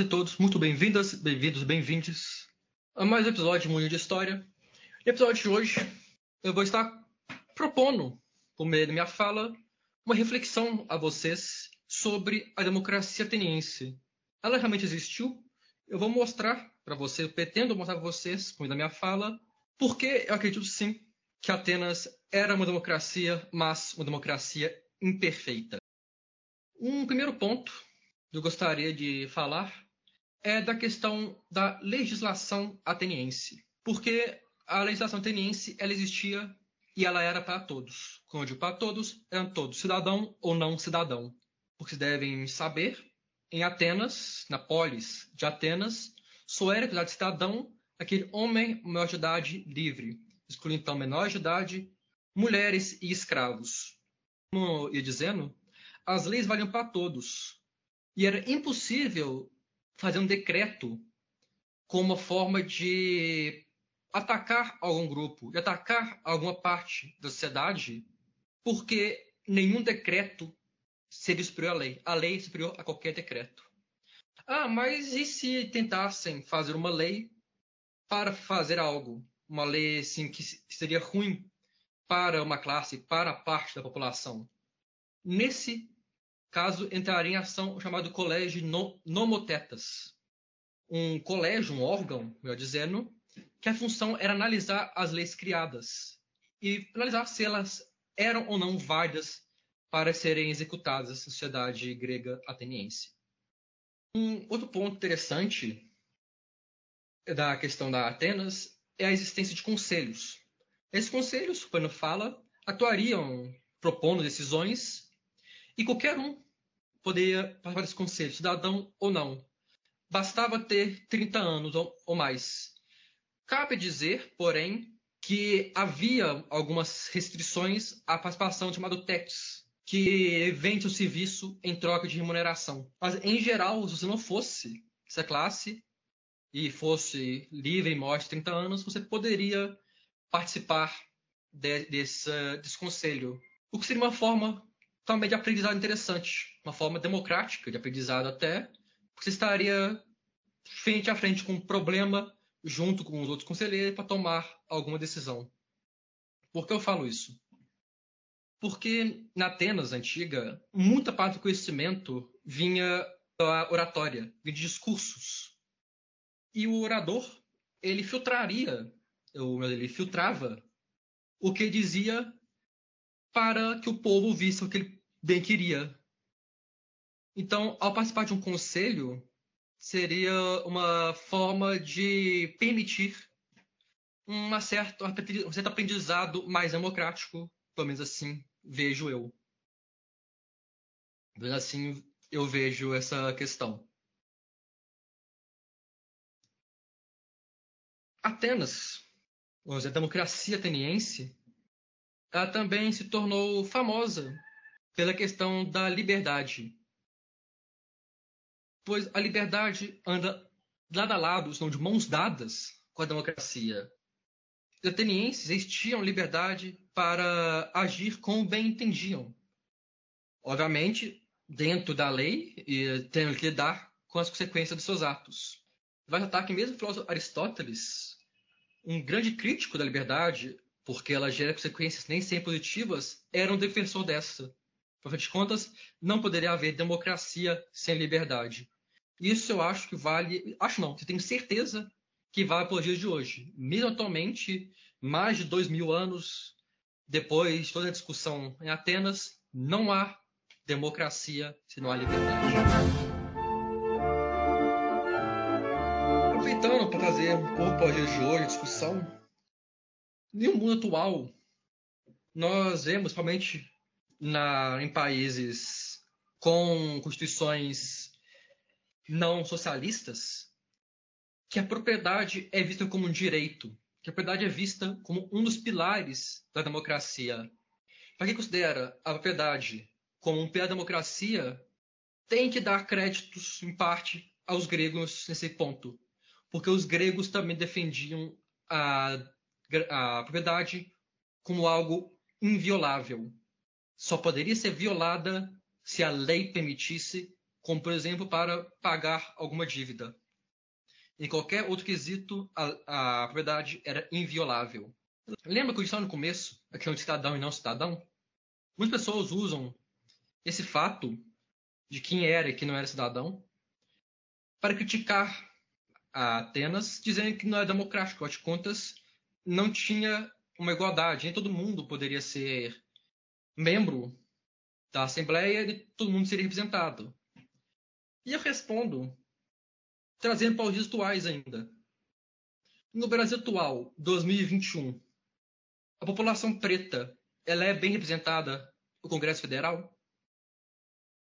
e todos, muito bem-vindas, bem-vindos, bem-vindes a mais um episódio de Munho de História. No episódio de hoje, eu vou estar propondo, por meio da minha fala, uma reflexão a vocês sobre a democracia ateniense. Ela realmente existiu? Eu vou mostrar para vocês, eu pretendo mostrar para vocês, por meio da minha fala, porque eu acredito sim que Atenas era uma democracia, mas uma democracia imperfeita. Um primeiro ponto que eu gostaria de falar é da questão da legislação ateniense. Porque a legislação ateniense ela existia e ela era para todos. Quando eu digo para todos, eram todos, cidadão ou não cidadão. Porque devem saber, em Atenas, na polis de Atenas, só era considerado cidadão aquele homem maior de idade livre, excluindo então menores de idade, mulheres e escravos. Como eu ia dizendo, as leis valiam para todos, e era impossível fazer um decreto como uma forma de atacar algum grupo, de atacar alguma parte da sociedade, porque nenhum decreto seria superior à lei. A lei é superior a qualquer decreto. Ah, mas e se tentassem fazer uma lei para fazer algo? Uma lei assim, que seria ruim para uma classe, para a parte da população. Nesse caso entraria em ação o chamado colégio nomotetas. Um colégio, um órgão, melhor dizendo, que a função era analisar as leis criadas e analisar se elas eram ou não válidas para serem executadas na sociedade grega ateniense. Um outro ponto interessante da questão da Atenas é a existência de conselhos. Esses conselhos, quando fala, atuariam propondo decisões e qualquer um poderia participar desse conselho, cidadão ou não. Bastava ter 30 anos ou mais. Cabe dizer, porém, que havia algumas restrições à participação chamado TEX, que vende o serviço em troca de remuneração. Mas, em geral, se você não fosse essa classe e fosse livre e morte 30 anos, você poderia participar de, desse, desse conselho. O que seria uma forma também de aprendizado interessante, uma forma democrática de aprendizado até, porque você estaria frente a frente com um problema junto com os outros conselheiros para tomar alguma decisão. Por que eu falo isso? Porque na Atenas antiga, muita parte do conhecimento vinha da oratória, vinha de discursos. E o orador, ele filtraria, ele filtrava o que dizia para que o povo visse o que ele bem queria. Então, ao participar de um conselho, seria uma forma de permitir uma certa, um certo aprendizado mais democrático, pelo menos assim vejo eu. Pelo menos assim eu vejo essa questão. Atenas, a democracia ateniense, ela também se tornou famosa pela questão da liberdade. Pois a liberdade anda lado a lado, estão de mãos dadas com a democracia. Os atenienses tinham liberdade para agir como bem entendiam. Obviamente, dentro da lei e tendo que lidar com as consequências dos seus atos. Vai notar que mesmo o filósofo Aristóteles, um grande crítico da liberdade, porque ela gera consequências nem sempre positivas, era um defensor dessa. Por de contas, não poderia haver democracia sem liberdade. Isso eu acho que vale. Acho não, eu tenho certeza que vale para os dias de hoje. Mesmo atualmente, mais de dois mil anos depois de toda a discussão em Atenas, não há democracia se não há liberdade. Aproveitando para trazer um pouco para os dias de hoje a discussão, no mundo atual, nós vemos, principalmente na, em países com constituições não socialistas, que a propriedade é vista como um direito, que a propriedade é vista como um dos pilares da democracia. Para quem considera a propriedade como um pilar da democracia, tem que dar créditos, em parte, aos gregos nesse ponto. Porque os gregos também defendiam a a propriedade como algo inviolável. Só poderia ser violada se a lei permitisse como por exemplo para pagar alguma dívida. Em qualquer outro quesito, a, a propriedade era inviolável. Lembra que eu disse no começo a questão de cidadão e não cidadão? Muitas pessoas usam esse fato de quem era e quem não era cidadão para criticar a Atenas, dizendo que não era democrático. Afinal de contas, não tinha uma igualdade. Nem todo mundo poderia ser membro da Assembleia e todo mundo seria representado. E eu respondo, trazendo para os dias atuais ainda. No Brasil atual, 2021, a população preta ela é bem representada no Congresso Federal?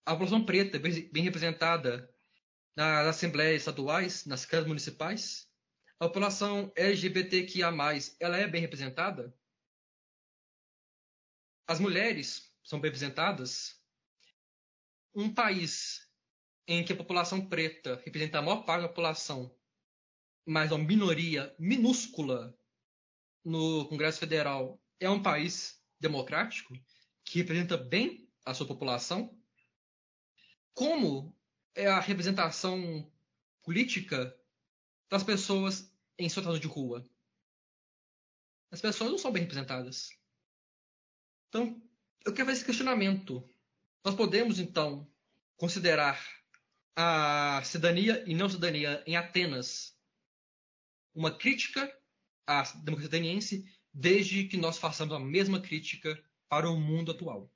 A população preta é bem representada nas assembleias estaduais, nas câmaras municipais? A população LGBTQIA+, ela é bem representada? As mulheres são bem representadas? Um país em que a população preta representa a maior parte da população, mas uma minoria minúscula no Congresso Federal, é um país democrático que representa bem a sua população? Como é a representação política das pessoas em situação de rua. As pessoas não são bem representadas. Então, eu quero fazer esse questionamento. Nós podemos, então, considerar a cidadania e não cidadania em Atenas uma crítica à democracia ateniense, desde que nós façamos a mesma crítica para o mundo atual.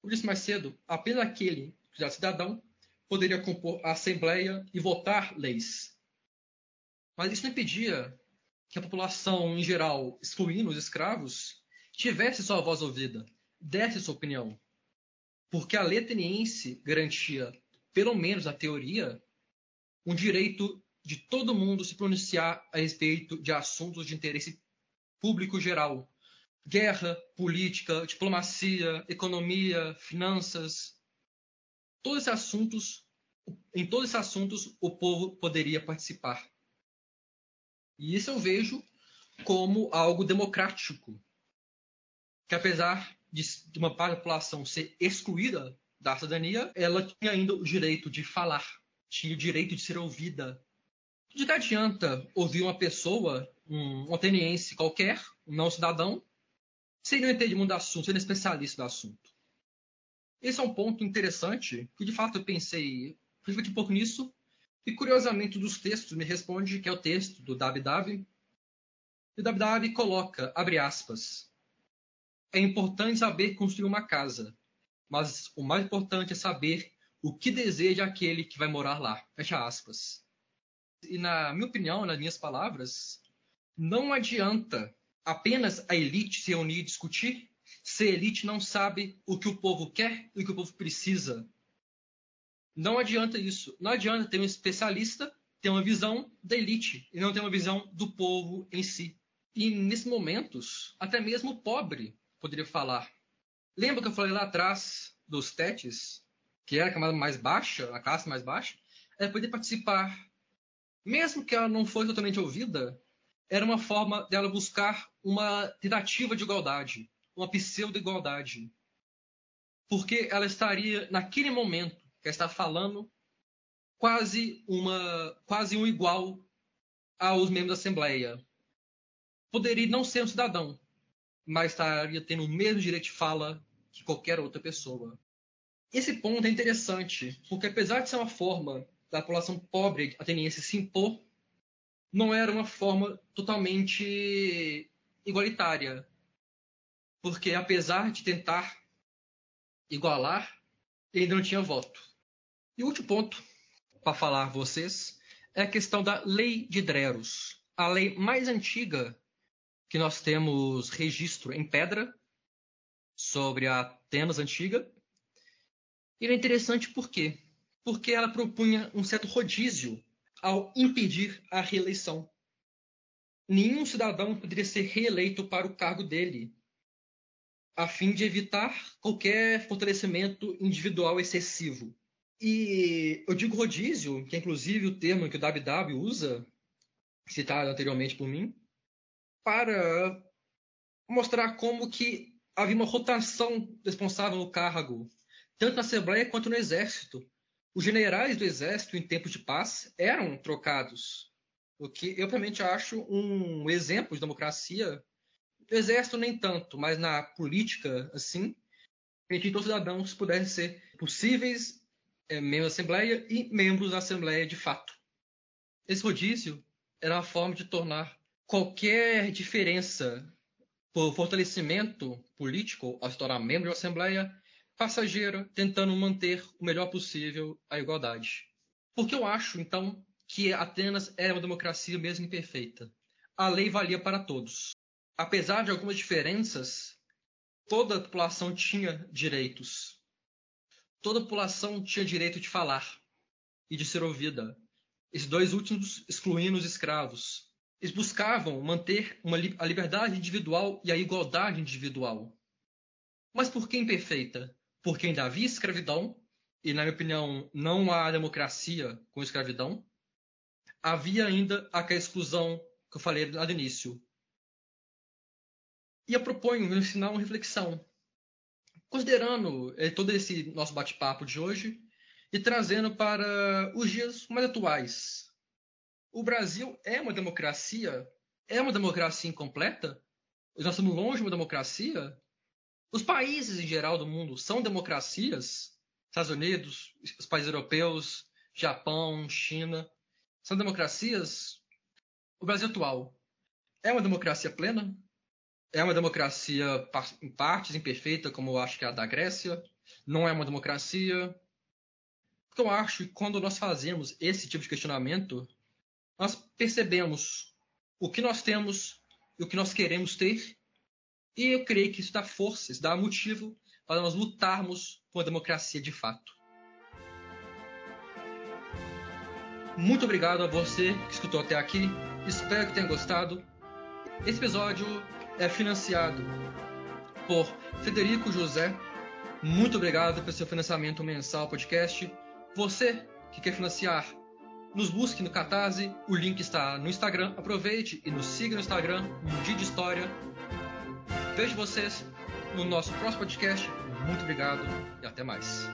Por isso, mais cedo, apenas aquele já cidadão, poderia compor a Assembleia e votar leis. Mas isso não impedia que a população em geral, excluindo os escravos, tivesse sua voz ouvida, desse sua opinião. Porque a lei ateniense garantia, pelo menos na teoria, um direito de todo mundo se pronunciar a respeito de assuntos de interesse público geral. Guerra, política, diplomacia, economia, finanças, todos esses assuntos, em todos esses assuntos, o povo poderia participar. E isso eu vejo como algo democrático, que apesar de, uma parte da população ser excluída da cidadania, ela tinha ainda o direito de falar, tinha o direito de ser ouvida. De que adianta ouvir uma pessoa, um ateniense qualquer, um não cidadão, sem não entender muito do assunto, sem especialista do assunto? Esse é um ponto interessante, que de fato eu pensei, refleti um pouco nisso, e curiosamente dos textos me responde que é o texto do Davi E o Davi coloca, abre aspas, é importante saber construir uma casa, mas o mais importante é saber o que deseja aquele que vai morar lá. Fecha aspas. E na minha opinião, nas minhas palavras, não adianta apenas a elite se reunir e discutir se a elite não sabe o que o povo quer e o que o povo precisa. Não adianta isso. Não adianta ter um especialista ter uma visão da elite e não ter uma visão do povo em si. E nesses momentos, até mesmo o pobre poderia falar. Lembra que eu falei lá atrás dos tetes, que era a camada mais baixa, a classe mais baixa? Ela poder participar. Mesmo que ela não fosse totalmente ouvida, era uma forma dela buscar uma tentativa de igualdade uma pseudo-igualdade. Porque ela estaria, naquele momento, que ela está falando, quase, uma, quase um igual aos membros da Assembleia. Poderia não ser um cidadão, mas estaria tendo o mesmo direito de fala que qualquer outra pessoa. Esse ponto é interessante, porque apesar de ser uma forma da população pobre ateniense se impor, não era uma forma totalmente igualitária porque apesar de tentar igualar, ele não tinha voto. E o último ponto para falar vocês é a questão da Lei de Dreros, a lei mais antiga que nós temos registro em pedra sobre a Atenas antiga. E é interessante por quê? Porque ela propunha um certo rodízio ao impedir a reeleição. Nenhum cidadão poderia ser reeleito para o cargo dele, a fim de evitar qualquer fortalecimento individual excessivo. E eu digo rodízio, que é inclusive o termo que o WW usa, citado anteriormente por mim, para mostrar como que havia uma rotação responsável no cargo, tanto na Assembleia quanto no Exército. Os generais do Exército, em tempos de paz, eram trocados. O que eu realmente acho um exemplo de democracia. No Exército, nem tanto, mas na política, assim, que todos os cidadãos pudessem ser possíveis é, membros da Assembleia e membros da Assembleia de fato. Esse rodízio era uma forma de tornar qualquer diferença por fortalecimento político ao se tornar membro da Assembleia passageira, tentando manter o melhor possível a igualdade. Porque eu acho, então, que Atenas era uma democracia mesmo imperfeita. A lei valia para todos. Apesar de algumas diferenças, toda a população tinha direitos. Toda a população tinha direito de falar e de ser ouvida. Esses dois últimos excluindo os escravos. Eles buscavam manter uma, a liberdade individual e a igualdade individual. Mas por que imperfeita? Porque ainda havia escravidão, e, na minha opinião, não há democracia com escravidão. Havia ainda aquela exclusão que eu falei lá do início. E eu proponho no final uma reflexão. Considerando eh, todo esse nosso bate-papo de hoje e trazendo para os dias mais atuais, o Brasil é uma democracia? É uma democracia incompleta? Nós estamos longe de uma democracia? Os países em geral do mundo são democracias? Estados Unidos, os países europeus, Japão, China, são democracias? O Brasil atual é uma democracia plena? É uma democracia em partes imperfeita, como eu acho que é a da Grécia? Não é uma democracia? Porque eu acho que quando nós fazemos esse tipo de questionamento, nós percebemos o que nós temos e o que nós queremos ter. E eu creio que isso dá força, isso dá motivo para nós lutarmos por uma democracia de fato. Muito obrigado a você que escutou até aqui. Espero que tenha gostado. Esse episódio é financiado por Federico José. Muito obrigado pelo seu financiamento mensal podcast. Você que quer financiar nos busque no Catarse, o link está no Instagram. Aproveite e nos siga no Instagram, no Dia de História. Vejo vocês no nosso próximo podcast. Muito obrigado e até mais.